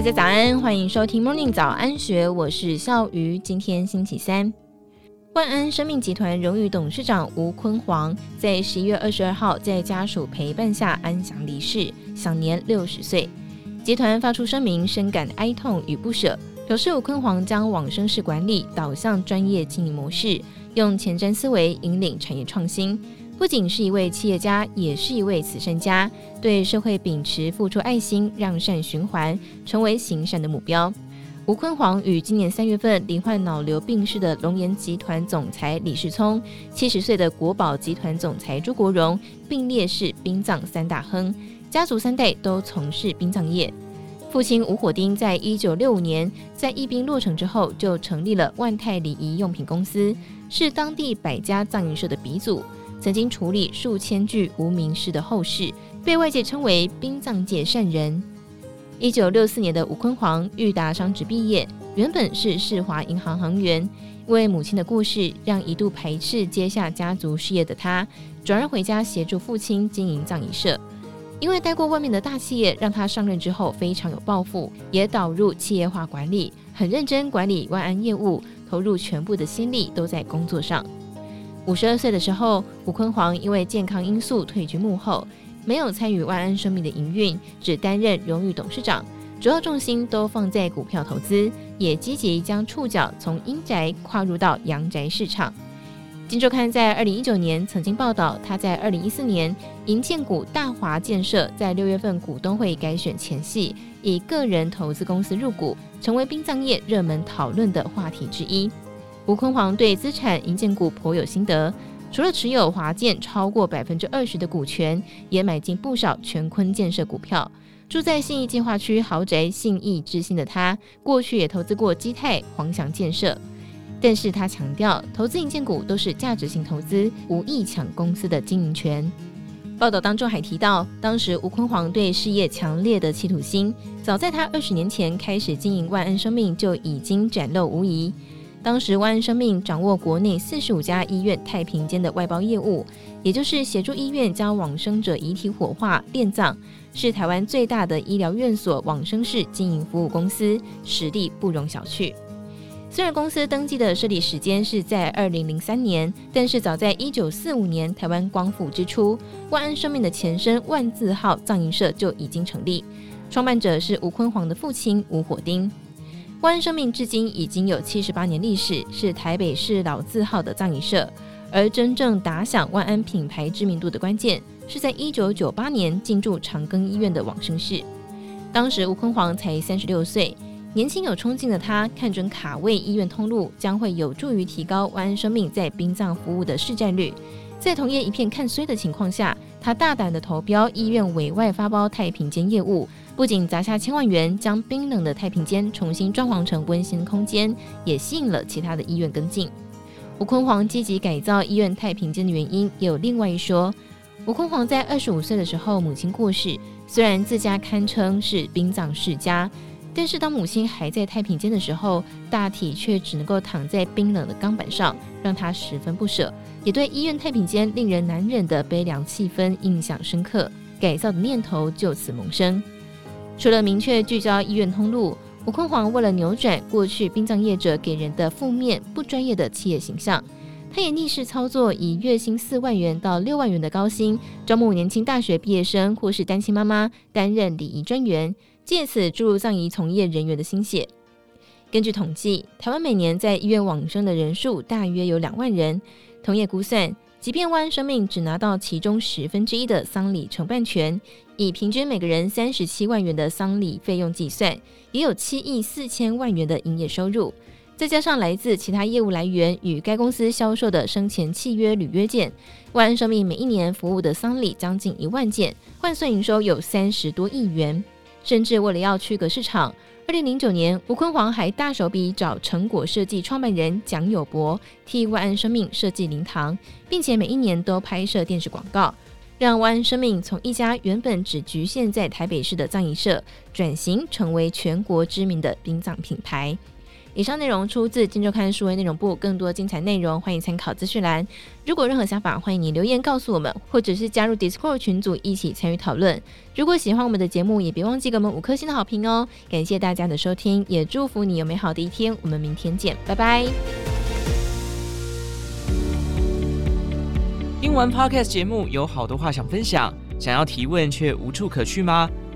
大家早安，欢迎收听 Morning 早安学，我是笑瑜。今天星期三，万安生命集团荣誉董事长吴坤煌在十一月二十二号在家属陪伴下安详离世，享年六十岁。集团发出声明，深感哀痛与不舍，表示吴坤煌将往生式管理导向专业经营模式，用前瞻思维引领产业创新。不仅是一位企业家，也是一位慈善家，对社会秉持付出爱心、让善循环，成为行善的目标。吴坤煌与今年三月份罹患脑瘤病逝的龙岩集团总裁李世聪、七十岁的国宝集团总裁朱国荣并列是殡葬三大亨，家族三代都从事殡葬业。父亲吴火丁在一九六五年在义兵落成之后，就成立了万泰礼仪用品公司，是当地百家葬仪社的鼻祖。曾经处理数千具无名尸的后事，被外界称为殡葬界善人。一九六四年的吴坤煌裕达商职毕业，原本是世华银行行员，因为母亲的故事，让一度排斥接下家族事业的他，转而回家协助父亲经营葬仪社。因为待过外面的大企业，让他上任之后非常有抱负，也导入企业化管理，很认真管理万安业务，投入全部的心力都在工作上。五十二岁的时候，吴坤煌因为健康因素退居幕后，没有参与万安生命的营运，只担任荣誉董事长，主要重心都放在股票投资，也积极将触角从阴宅跨入到阳宅市场。金周刊在二零一九年曾经报道，他在二零一四年银建股大华建设在六月份股东会改选前夕，以个人投资公司入股，成为殡葬业热门讨论的话题之一。吴坤煌对资产营建股颇有心得，除了持有华建超过百分之二十的股权，也买进不少全坤建设股票。住在信义计划区豪宅信义之星的他，过去也投资过基泰、黄翔建设。但是他强调，投资营建股都是价值性投资，无意抢公司的经营权。报道当中还提到，当时吴坤煌对事业强烈的企图心，早在他二十年前开始经营万安生命就已经展露无遗。当时万安生命掌握国内四十五家医院太平间的外包业务，也就是协助医院将往生者遗体火化殓葬，是台湾最大的医疗院所往生式经营服务公司，实力不容小觑。虽然公司登记的设立时间是在二零零三年，但是早在一九四五年台湾光复之初，万安生命的前身万字号葬仪社就已经成立，创办者是吴坤煌的父亲吴火丁。万安生命至今已经有七十八年历史，是台北市老字号的葬仪社。而真正打响万安品牌知名度的关键，是在一九九八年进驻长庚医院的往生室。当时吴坤煌才三十六岁，年轻有冲劲的他，看准卡位医院通路，将会有助于提高万安生命在殡葬服务的市占率。在同业一片看衰的情况下，他大胆的投标医院委外发包太平间业务。不仅砸下千万元，将冰冷的太平间重新装潢成温馨空间，也吸引了其他的医院跟进。吴坤煌积极改造医院太平间的原因也有另外一说。吴坤煌在二十五岁的时候，母亲过世，虽然自家堪称是殡葬世家，但是当母亲还在太平间的时候，大体却只能够躺在冰冷的钢板上，让他十分不舍，也对医院太平间令人难忍的悲凉气氛印象深刻，改造的念头就此萌生。除了明确聚焦医院通路，吴坤煌为了扭转过去殡葬业者给人的负面、不专业的企业形象，他也逆势操作，以月薪四万元到六万元的高薪招募年轻大学毕业生或是单亲妈妈担任礼仪专员，借此注入葬仪从业人员的心血。根据统计，台湾每年在医院往生的人数大约有两万人，同业估算。即便万安生命只拿到其中十分之一的丧礼承办权，以平均每个人三十七万元的丧礼费用计算，也有七亿四千万元的营业收入。再加上来自其他业务来源与该公司销售的生前契约履约件，万安生命每一年服务的丧礼将近一万件，换算营收有三十多亿元。甚至为了要区隔市场。二零零九年，吴坤煌还大手笔找成果设计创办人蒋友柏替万安生命设计灵堂，并且每一年都拍摄电视广告，让万安生命从一家原本只局限在台北市的葬仪社，转型成为全国知名的殡葬品牌。以上内容出自《今周刊》数位内容部，更多精彩内容欢迎参考资讯栏。如果有任何想法，欢迎你留言告诉我们，或者是加入 Discord 群组一起参与讨论。如果喜欢我们的节目，也别忘记给我们五颗星的好评哦！感谢大家的收听，也祝福你有美好的一天。我们明天见，拜拜。听完 Podcast 节目，有好多话想分享，想要提问却无处可去吗？